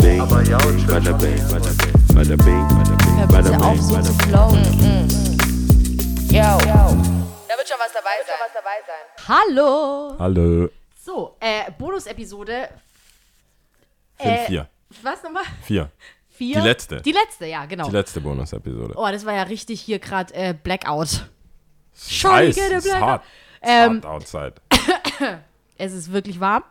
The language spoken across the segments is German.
bing, bada bing, bada bing, bada bing, bada bing. Yo. Da wird schon was dabei sein. Hallo! Hallo. So, äh, Bonus-Episode. Äh, vier. Was nochmal? Vier. Vier? Die letzte. Die letzte, ja, genau. Die letzte Bonus-Episode. Oh, das war ja richtig hier gerade äh, Blackout. Heiß, Scheiße, es der ist Blackout. hart. Es ist Ähm, hart outside. Es ist wirklich warm.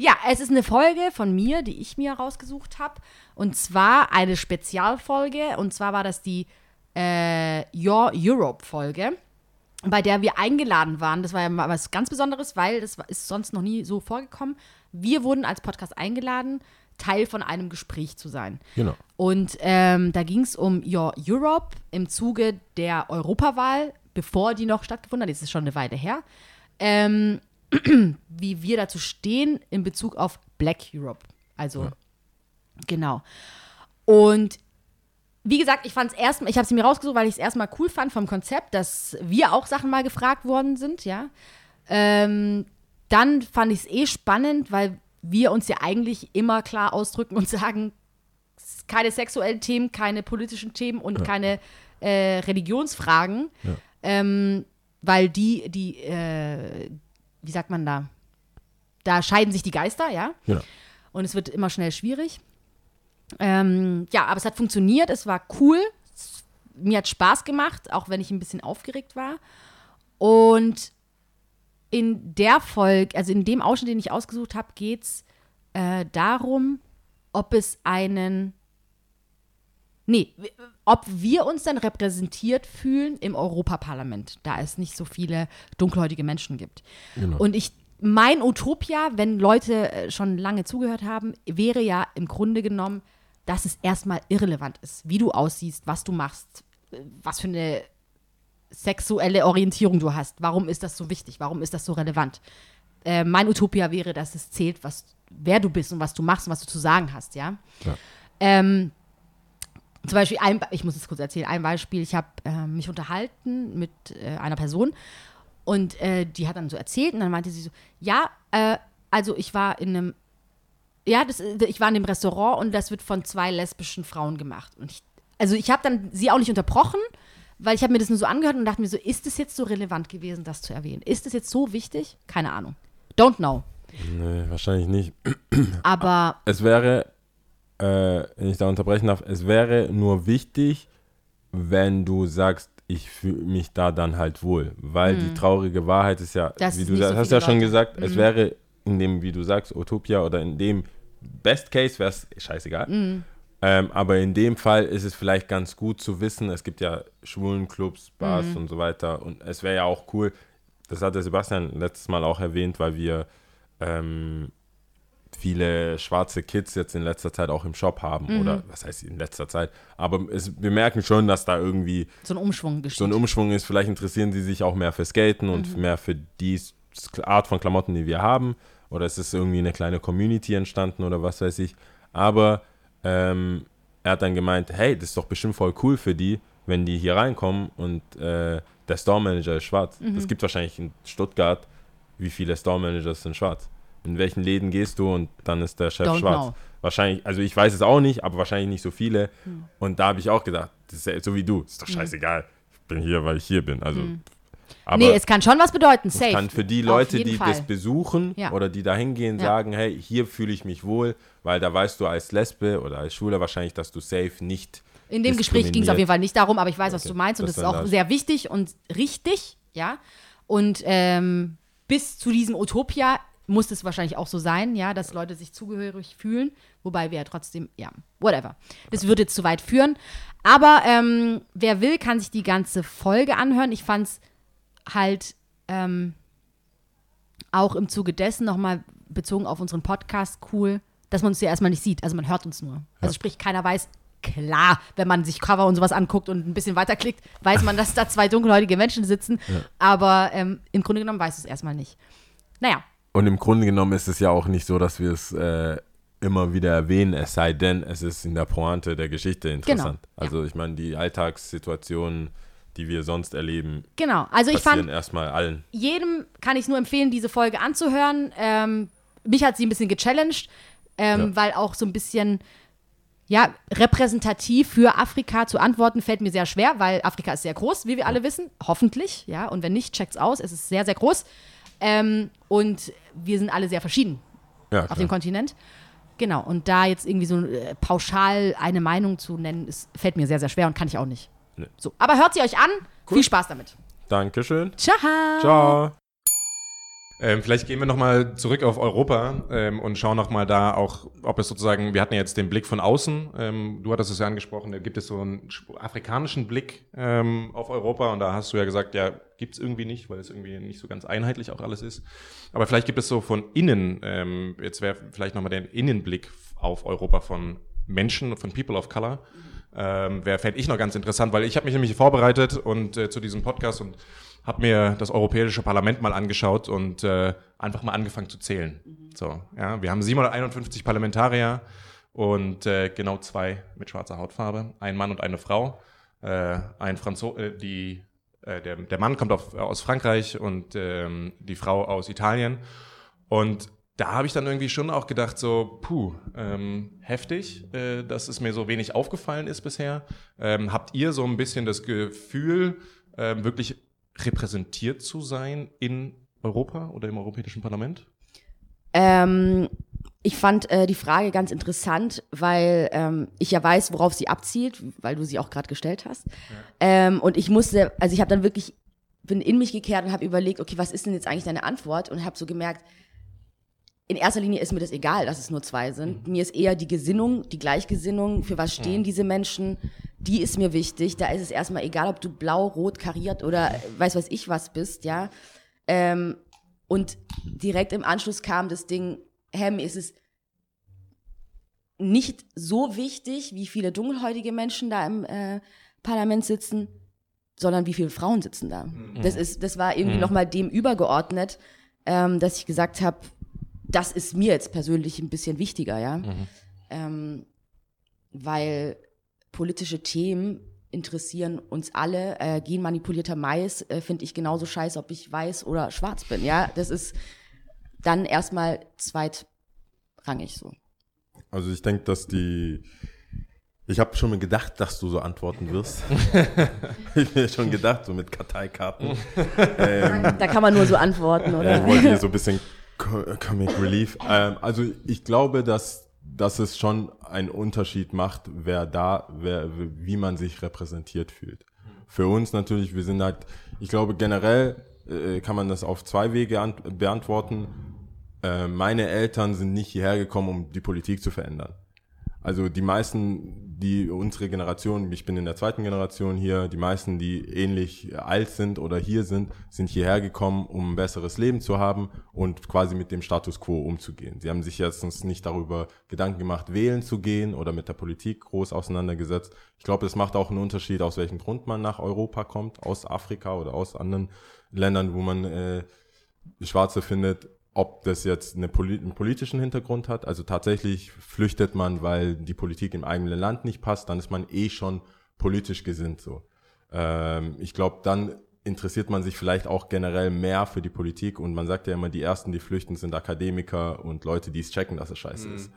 Ja, es ist eine Folge von mir, die ich mir rausgesucht habe. Und zwar eine Spezialfolge. Und zwar war das die äh, Your Europe-Folge, bei der wir eingeladen waren. Das war ja mal was ganz Besonderes, weil das ist sonst noch nie so vorgekommen. Wir wurden als Podcast eingeladen, Teil von einem Gespräch zu sein. Genau. Und ähm, da ging es um Your Europe im Zuge der Europawahl, bevor die noch stattgefunden hat. Jetzt ist schon eine Weile her. Ähm, wie wir dazu stehen in Bezug auf Black Europe. Also, genau. Und wie gesagt, ich fand es erstmal, ich habe sie mir rausgesucht, weil ich es erstmal cool fand vom Konzept, dass wir auch Sachen mal gefragt worden sind, ja. Ähm, dann fand ich es eh spannend, weil wir uns ja eigentlich immer klar ausdrücken und sagen, keine sexuellen Themen, keine politischen Themen und keine äh, Religionsfragen, ähm, weil die, die, äh, wie sagt man da, da scheiden sich die Geister, ja. Genau. Und es wird immer schnell schwierig. Ähm, ja, aber es hat funktioniert, es war cool. Es, mir hat Spaß gemacht, auch wenn ich ein bisschen aufgeregt war. Und in der Folge, also in dem Ausschnitt, den ich ausgesucht habe, geht es äh, darum, ob es einen. Nee, ob wir uns dann repräsentiert fühlen im Europaparlament, da es nicht so viele dunkelhäutige Menschen gibt. Genau. Und ich, mein Utopia, wenn Leute äh, schon lange zugehört haben, wäre ja im Grunde genommen, dass es erstmal irrelevant ist, wie du aussiehst, was du machst, äh, was für eine sexuelle Orientierung du hast. Warum ist das so wichtig? Warum ist das so relevant? Äh, mein Utopia wäre, dass es zählt, was, wer du bist und was du machst und was du zu sagen hast, ja. Ja. Ähm, zum Beispiel, ein, ich muss es kurz erzählen, ein Beispiel, ich habe äh, mich unterhalten mit äh, einer Person und äh, die hat dann so erzählt und dann meinte sie so, ja, äh, also ich war in einem, ja, das, äh, ich war in dem Restaurant und das wird von zwei lesbischen Frauen gemacht. Und ich, also ich habe dann sie auch nicht unterbrochen, weil ich habe mir das nur so angehört und dachte mir so, ist es jetzt so relevant gewesen, das zu erwähnen? Ist es jetzt so wichtig? Keine Ahnung. Don't know. Nee, wahrscheinlich nicht. Aber Es wäre, äh, wenn ich da unterbrechen darf, es wäre nur wichtig, wenn du sagst, ich fühle mich da dann halt wohl. Weil die traurige Wahrheit ist ja, Mhm. Das wie du so hast ja schon Leute. Mhm. gesagt, es wäre in dem, wie du sagst, Utopia oder in dem Best Case wäre es scheißegal. Mhm. Ähm, aber in dem Fall ist es vielleicht ganz gut zu wissen, es gibt ja Schwulenclubs, Bars Mhm. und so weiter. Und es wäre ja auch cool, das hat der Sebastian letztes Mal auch erwähnt, weil wir ähm, viele schwarze Kids jetzt in letzter Zeit auch im Shop haben. Mhm. Oder was heißt in letzter Zeit? Aber es, wir merken schon, dass da irgendwie so ein Umschwung geschieht. so ein Umschwung ist. Vielleicht interessieren sie sich auch mehr für Skaten und Mhm. mehr für die Art von Klamotten, die wir haben. Oder es ist irgendwie eine kleine Community entstanden oder was weiß ich. Aber ähm, er hat dann gemeint, hey, das ist doch bestimmt voll cool für die, wenn die hier reinkommen und äh, der Store Manager ist schwarz. Mhm. Es gibt wahrscheinlich in Stuttgart, wie viele Store Managers sind schwarz. In welchen Läden gehst du und dann ist der Chef Don't schwarz. know. Wahrscheinlich, also ich weiß es auch nicht, aber wahrscheinlich nicht so viele. Hm. Und da habe ich auch gedacht, ja so wie du, ist doch scheißegal. Ich bin hier, weil ich hier bin. Also, aber Hm. nee, es kann schon was bedeuten, es safe. kann für die Leute, die Fall. das besuchen Ja. oder die da hingehen, Ja. sagen, hey, hier fühle ich mich wohl, weil da weißt du als Lesbe oder als Schwuler wahrscheinlich, dass du safe nicht In dem Gespräch ging es auf jeden Fall nicht darum, aber ich weiß, was Okay, du meinst und das das ist auch das. sehr wichtig und richtig, ja. Und ähm, bis zu diesem Utopia muss es wahrscheinlich auch so sein, ja, dass Leute sich zugehörig fühlen, wobei wir ja trotzdem, ja, whatever. Das würde jetzt zu weit führen. Aber ähm, wer will, kann sich die ganze Folge anhören. Ich fand es halt ähm, auch im Zuge dessen nochmal bezogen auf unseren Podcast cool, dass man uns ja erstmal nicht sieht. Also man hört uns nur. Also sprich, keiner weiß, klar, wenn man sich Cover und sowas anguckt und ein bisschen weiterklickt, weiß man, dass da zwei dunkelhäutige Menschen sitzen. Aber ähm, im Grunde genommen weiß es erstmal nicht. Naja, Und im Grunde genommen ist es ja auch nicht so, dass wir es äh, immer wieder erwähnen, es sei denn, es ist in der Pointe der Geschichte interessant. ja. Also ich meine, die Alltagssituationen, die wir sonst erleben, genau. Also ich fand, erstmal allen. jedem kann ich nur empfehlen, diese Folge anzuhören. Ähm, mich hat sie ein bisschen gechallenged. ähm, Ja. weil auch so ein bisschen ja, repräsentativ für Afrika zu antworten, fällt mir sehr schwer, weil Afrika ist sehr groß, wie wir alle wissen. Hoffentlich, ja. Und wenn nicht, checkt's aus. Es ist sehr, sehr groß. Ähm, und wir sind alle sehr verschieden Ja, auf dem Kontinent. Genau. Und da jetzt irgendwie so äh, pauschal eine Meinung zu nennen, ist, fällt mir sehr, sehr schwer und kann ich auch nicht. Nee. So. Aber hört sie euch an. Viel Spaß damit. Dankeschön. Ciao. Ciao. Ähm, vielleicht gehen wir nochmal zurück auf Europa ähm, und schauen nochmal da auch, ob es sozusagen, wir hatten ja jetzt den Blick von außen, ähm, du hattest es ja angesprochen, da gibt es so einen sch- afrikanischen Blick ähm, auf Europa und da hast du ja gesagt, ja, gibt es irgendwie nicht, weil es irgendwie nicht so ganz einheitlich auch alles ist. Aber vielleicht gibt es so von innen, ähm, jetzt wäre vielleicht nochmal der Innenblick auf Europa von Menschen, von People of Color. Ähm, wäre, fände ich noch ganz interessant, weil ich habe mich nämlich vorbereitet und äh, zu diesem Podcast und habe mir das Europäische Parlament mal angeschaut und äh, einfach mal angefangen zu zählen. So, ja, wir haben 751 Parlamentarier und äh, genau zwei mit schwarzer Hautfarbe, ein Mann und eine Frau. Äh, ein Franzo äh, die, äh, der, der Mann kommt auf, aus Frankreich und ähm, die Frau aus Italien. Und da habe ich dann irgendwie schon auch gedacht, so, puh, ähm, heftig, äh, dass es mir so wenig aufgefallen ist bisher. Ähm, habt ihr so ein bisschen das Gefühl, ähm, wirklich repräsentiert zu sein in Europa oder im Europäischen Parlament? Ähm, ich fand äh, die Frage ganz interessant, weil ähm, ich ja weiß, worauf sie abzielt, weil du sie auch gerade gestellt hast. Ähm, und ich musste, also ich habe dann wirklich, bin in mich gekehrt und habe überlegt, okay, was ist denn jetzt eigentlich deine Antwort? Und habe so gemerkt, in erster Linie ist mir das egal, dass es nur zwei sind. Mir ist eher die Gesinnung, die Gleichgesinnung, für was stehen diese Menschen, die ist mir wichtig. Da ist es erstmal egal, ob du blau, rot, kariert oder weiß was ich was bist, ja. Ähm, und direkt im Anschluss kam das Ding, mir ist es nicht so wichtig, wie viele dunkelhäutige Menschen da im äh, Parlament sitzen, sondern wie viele Frauen sitzen da. Das ist, das war irgendwie noch mal dem übergeordnet, ähm, dass ich gesagt habe, das ist mir jetzt persönlich ein bisschen wichtiger, ja, ähm, weil politische Themen interessieren uns alle. Äh, genmanipulierter Mais äh, finde ich genauso scheiße, ob ich weiß oder schwarz bin. Ja, das ist dann erstmal zweitrangig so. Also ich denke, dass die. Ich habe schon mal gedacht, dass du so antworten wirst. ich mir schon gedacht, so mit Karteikarten. ähm, Da kann man nur so antworten, ja, oder? ich wollte hier so ein bisschen Comic Relief. Ähm, also ich glaube, dass, dass es schon einen Unterschied macht, wer da, wer, wie man sich repräsentiert fühlt. Für uns natürlich, wir sind halt, ich glaube generell äh, kann man das auf zwei Wege an, beantworten. Äh, meine Eltern sind nicht hierher gekommen, um die Politik zu verändern. Also die meisten, die unsere Generation, ich bin in der zweiten Generation hier, die meisten, die ähnlich alt sind oder hier sind, sind hierher gekommen, um ein besseres Leben zu haben und quasi mit dem Status quo umzugehen. Sie haben sich jetzt nicht darüber Gedanken gemacht, wählen zu gehen oder mit der Politik groß auseinandergesetzt. Ich glaube, es macht auch einen Unterschied, aus welchem Grund man nach Europa kommt, aus Afrika oder aus anderen Ländern, wo man äh, Schwarze findet, ob das jetzt eine einen politischen Hintergrund hat. Also tatsächlich flüchtet man, weil die Politik im eigenen Land nicht passt, dann ist man eh schon politisch gesinnt so. Ähm, ich glaube, dann interessiert man sich vielleicht auch generell mehr für die Politik und man sagt ja immer, die ersten, die flüchten, sind Akademiker und Leute, die es checken, dass es scheiße ist.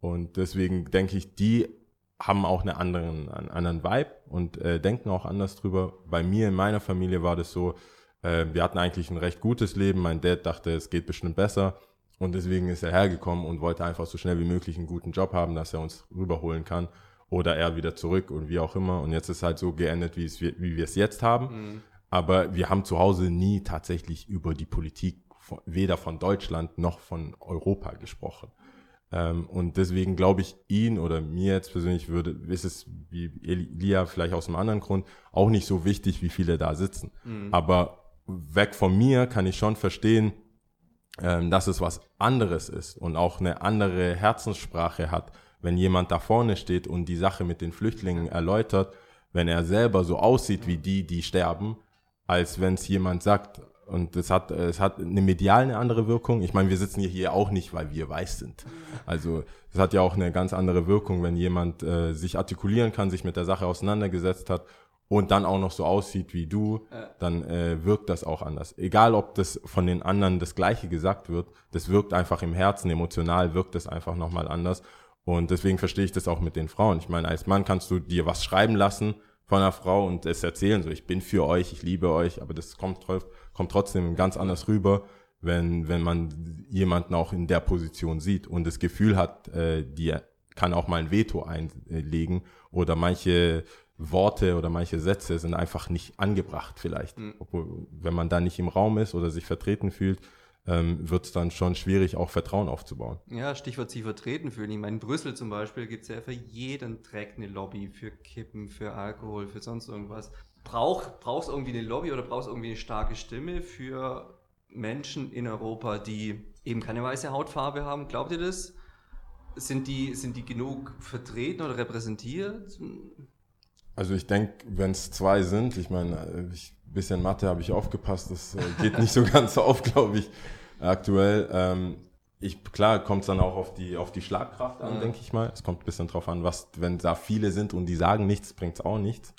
Und deswegen denke ich, die haben auch einen anderen, einen anderen Vibe und äh, denken auch anders drüber. Bei mir in meiner Familie war das so, äh, wir hatten eigentlich ein recht gutes Leben. Mein Dad dachte, es geht bestimmt besser. Und deswegen ist er hergekommen und wollte einfach so schnell wie möglich einen guten Job haben, dass er uns rüberholen kann. Oder er wieder zurück und wie auch immer. Und jetzt ist halt so geendet, wie, es, wie wir es jetzt haben. Aber wir haben zu Hause nie tatsächlich über die Politik von, weder von Deutschland noch von Europa gesprochen. Ähm, und deswegen glaube ich, ihn oder mir jetzt persönlich würde, ist es wie Elia vielleicht aus einem anderen Grund auch nicht so wichtig, wie viele da sitzen. Aber weg von mir kann ich schon verstehen, ähm, dass es was anderes ist und auch eine andere Herzenssprache hat, wenn jemand da vorne steht und die Sache mit den Flüchtlingen erläutert, wenn er selber so aussieht wie die, die sterben, als wenn es jemand sagt. Und es hat, es hat eine medial eine andere Wirkung. Ich meine, wir sitzen hier, auch nicht, weil wir weiß sind. Also es hat ja auch eine ganz andere Wirkung, wenn jemand äh, sich artikulieren kann, sich mit der Sache auseinandergesetzt hat und dann auch noch so aussieht wie du, dann äh, wirkt das auch anders. Egal, ob das von den anderen das Gleiche gesagt wird, das wirkt einfach im Herzen, emotional wirkt das einfach nochmal anders. Und deswegen verstehe ich das auch mit den Frauen. Ich meine, als Mann kannst du dir was schreiben lassen von einer Frau und es erzählen, so ich bin für euch, ich liebe euch, aber das kommt, kommt trotzdem ganz anders rüber, wenn, wenn man jemanden auch in der Position sieht und das Gefühl hat, äh, die kann auch mal ein Veto einlegen oder manche Worte oder manche Sätze sind einfach nicht angebracht vielleicht. Obwohl, wenn man da nicht im Raum ist oder sich vertreten fühlt, ähm, wird es dann schon schwierig, auch Vertrauen aufzubauen. Ja, Stichwort sich vertreten fühlen. Ich meine, in Brüssel zum Beispiel gibt es ja für jeden Dreck eine Lobby, für Kippen, für Alkohol, für sonst irgendwas. Brauch, brauchst irgendwie eine Lobby oder brauchst irgendwie eine starke Stimme für Menschen in Europa, die eben keine weiße Hautfarbe haben? Glaubt ihr das? Sind die, sind die genug vertreten oder repräsentiert? Also ich denke, wenn es zwei sind, ich meine, äh, ich, bisschen Mathe habe ich aufgepasst, das äh, geht nicht so ganz auf, glaube ich, aktuell. Ähm, ich, klar kommt es dann auch auf die, auf die Schlagkraft an, Ja. denke ich mal. Es kommt ein bisschen drauf an, was, wenn da viele sind und die sagen nichts, bringt es auch nichts.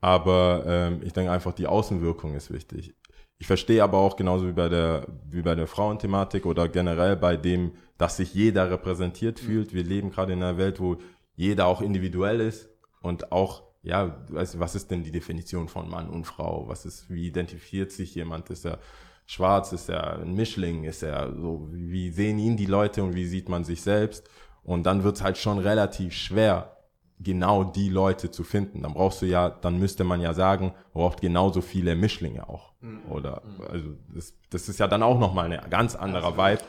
Aber ähm, ich denke einfach, die Außenwirkung ist wichtig. Ich verstehe aber auch genauso wie bei der, wie bei der Frauenthematik oder generell bei dem, dass sich jeder repräsentiert fühlt. Wir leben gerade in einer Welt, wo jeder auch individuell ist und auch, ja, du, was ist denn die Definition von Mann und Frau? Was ist, wie identifiziert sich jemand? Ist er schwarz? Ist er ein Mischling? Ist er so, wie sehen ihn die Leute und wie sieht man sich selbst? Und dann wird es halt schon relativ schwer, genau die Leute zu finden. Dann brauchst du ja, dann müsste man ja sagen, braucht genauso viele Mischlinge auch. Oder, also, das, das ist ja dann auch nochmal ein ganz anderer Vibe.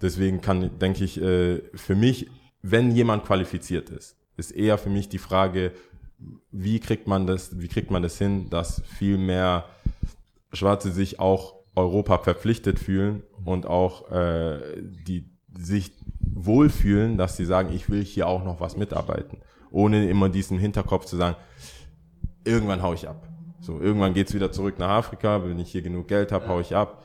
Deswegen kann, denke ich, äh, für mich, wenn jemand qualifiziert ist, ist eher für mich die Frage, wie kriegt man das, wie kriegt man das hin, dass viel mehr Schwarze sich auch Europa verpflichtet fühlen und auch äh, die sich wohlfühlen, dass sie sagen, ich will hier auch noch was mitarbeiten, ohne immer diesen Hinterkopf zu sagen, irgendwann hau ich ab. So, irgendwann geht's wieder zurück nach Afrika, wenn ich hier genug Geld habe, hau ich ab.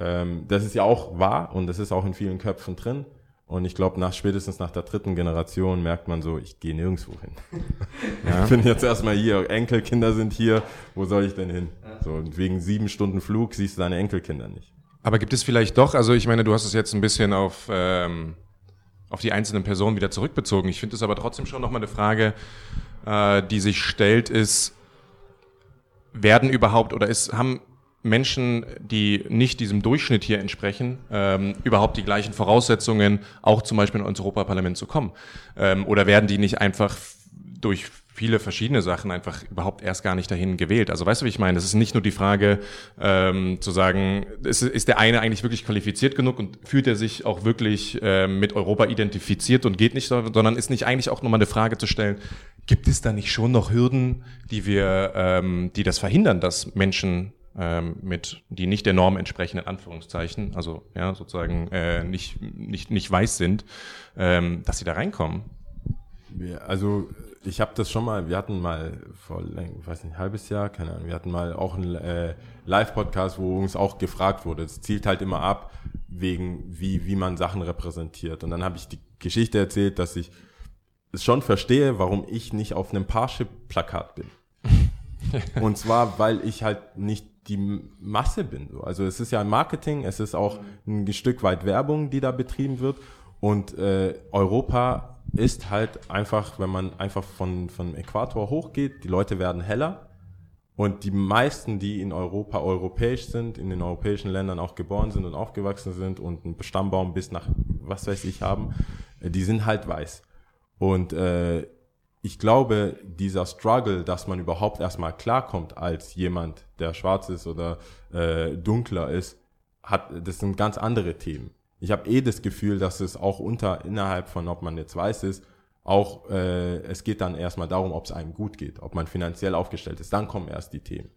Ähm, das ist ja auch wahr und das ist auch in vielen Köpfen drin. Und ich glaube, nach spätestens nach der dritten Generation merkt man so, ich gehe nirgendwo hin. Ich bin jetzt erstmal hier, Enkelkinder sind hier, wo soll ich denn hin? So, und wegen sieben Stunden Flug siehst du deine Enkelkinder nicht. Aber gibt es vielleicht doch, also ich meine, du hast es jetzt ein bisschen auf, ähm, auf die einzelnen Personen wieder zurückbezogen. Ich finde es aber trotzdem schon nochmal eine Frage, äh, die sich stellt, ist, werden überhaupt oder ist, haben Menschen, die nicht diesem Durchschnitt hier entsprechen, ähm, überhaupt die gleichen Voraussetzungen, auch zum Beispiel ins Europaparlament zu kommen? Ähm, oder werden die nicht einfach durch viele verschiedene Sachen einfach überhaupt erst gar nicht dahin gewählt? Also weißt du, wie ich meine? Es ist nicht nur die Frage ähm, zu sagen, ist, ist der eine eigentlich wirklich qualifiziert genug und fühlt er sich auch wirklich ähm, mit Europa identifiziert und geht nicht, sondern ist nicht eigentlich auch nochmal eine Frage zu stellen, gibt es da nicht schon noch Hürden, die wir, ähm, die das verhindern, dass Menschen ähm, mit, die nicht der Norm entsprechen, in Anführungszeichen, also ja, sozusagen äh, nicht, nicht, nicht weiß sind, ähm, dass sie da reinkommen? Also ich habe das schon mal, wir hatten mal vor, ich weiß nicht, ein halbes Jahr, keine Ahnung, wir hatten mal auch einen äh, Live-Podcast, wo uns auch gefragt wurde. Es zielt halt immer ab, wegen wie, wie man Sachen repräsentiert. Und dann habe ich die Geschichte erzählt, dass ich es schon verstehe, warum ich nicht auf einem Parship-Plakat bin. Und zwar, weil ich halt nicht die Masse bin. So. Also es ist ja Marketing, es ist auch ein Stück weit Werbung, die da betrieben wird. Und äh, Europa ist halt einfach, wenn man einfach von, von Äquator hochgeht, die Leute werden heller. Und die meisten, die in Europa europäisch sind, in den europäischen Ländern auch geboren sind und aufgewachsen sind und einen Stammbaum bis nach was weiß ich haben, äh, die sind halt weiß. Und äh, ich glaube, dieser Struggle, dass man überhaupt erstmal klarkommt als jemand, der schwarz ist oder äh, dunkler ist, hat, das sind ganz andere Themen. Ich habe eh das Gefühl, dass es auch unter innerhalb von, ob man jetzt weiß ist, auch äh, es geht dann erstmal darum, ob es einem gut geht, ob man finanziell aufgestellt ist. Dann kommen erst die Themen.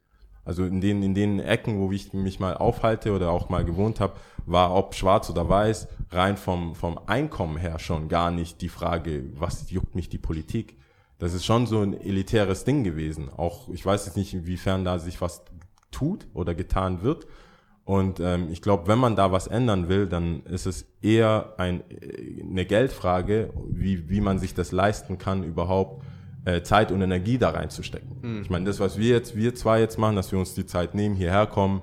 Also in den, in den Ecken, wo ich mich mal aufhalte oder auch mal gewohnt habe, war ob schwarz oder weiß, rein vom, vom Einkommen her schon gar nicht die Frage, was juckt mich die Politik. Das ist schon so ein elitäres Ding gewesen. Auch ich weiß jetzt nicht, inwiefern da sich was tut oder getan wird. Und ähm, ich glaube, wenn man da was ändern will, dann ist es eher ein, äh, eine Geldfrage, wie, wie man sich das leisten kann, überhaupt äh, Zeit und Energie da reinzustecken. Ich meine, das, was wir jetzt, wir zwei jetzt machen, dass wir uns die Zeit nehmen, hierher kommen,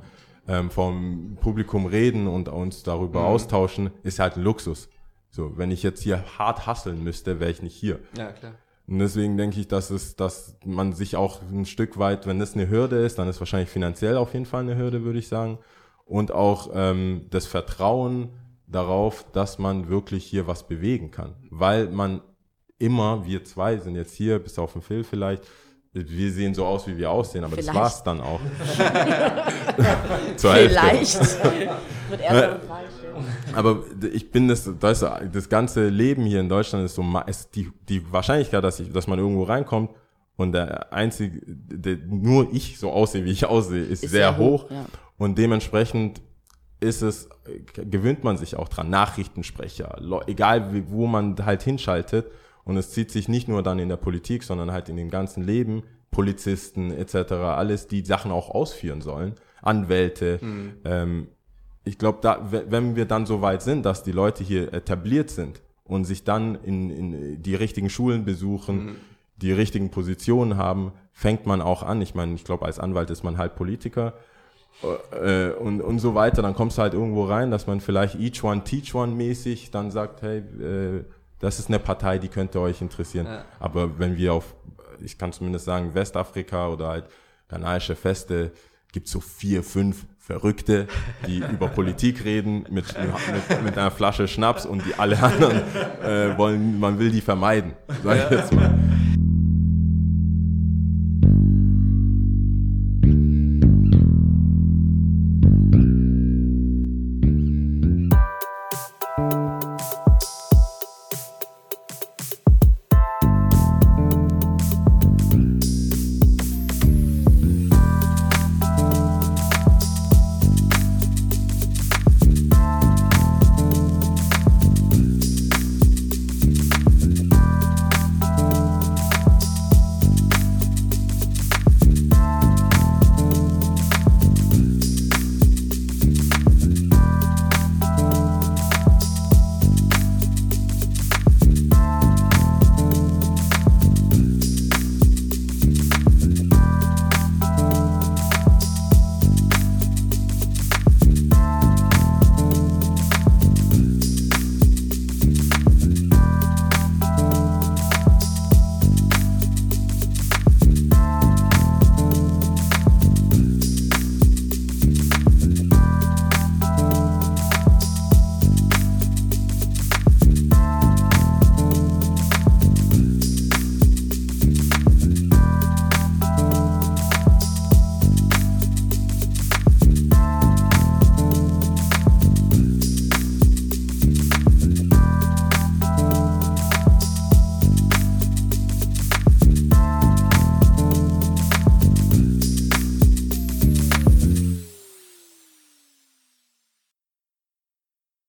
ähm, vom Publikum reden und uns darüber austauschen, ist halt ein Luxus. So, wenn ich jetzt hier hart hasseln müsste, wäre ich nicht hier. Ja, klar. Und deswegen denke ich, dass es, dass man sich auch ein Stück weit, wenn das eine Hürde ist, dann ist wahrscheinlich finanziell auf jeden Fall eine Hürde, würde ich sagen. Und auch ähm, das Vertrauen darauf, dass man wirklich hier was bewegen kann. Weil man immer, wir zwei sind jetzt hier, bis auf den Phil vielleicht, wir sehen so aus, wie wir aussehen, aber das Vielleicht. war's dann auch. Vielleicht. Wird eine Frage stellen. Aber ich bin das, das, das ganze Leben hier in Deutschland ist so, ist die, die Wahrscheinlichkeit, dass, ich, dass man irgendwo reinkommt und der einzige, der, nur ich so aussehe, wie ich aussehe, ist, Ist sehr sehr hoch. hoch, ja. Und dementsprechend ist es, gewöhnt man sich auch dran. Nachrichtensprecher, egal wie, wo man halt hinschaltet. Und es zieht sich nicht nur dann in der Politik, sondern halt in dem ganzen Leben. Polizisten etc., alles, die Sachen auch ausführen sollen. Anwälte. Ähm, ich glaube, wenn wir dann so weit sind, dass die Leute hier etabliert sind und sich dann in, in die richtigen Schulen besuchen, die richtigen Positionen haben, fängt man auch an. Ich meine, ich glaube, als Anwalt ist man halt Politiker äh, und, und so weiter. Dann kommst du halt irgendwo rein, dass man vielleicht each one teach one mäßig dann sagt, hey, äh, das ist eine Partei, die könnte euch interessieren. Ja. Aber wenn wir auf, ich kann zumindest sagen, Westafrika oder halt ghanaische Feste, gibt so vier, fünf Verrückte, die über Politik reden mit, mit, mit einer Flasche Schnaps und die alle anderen äh, wollen, man will die vermeiden, sag ich jetzt mal.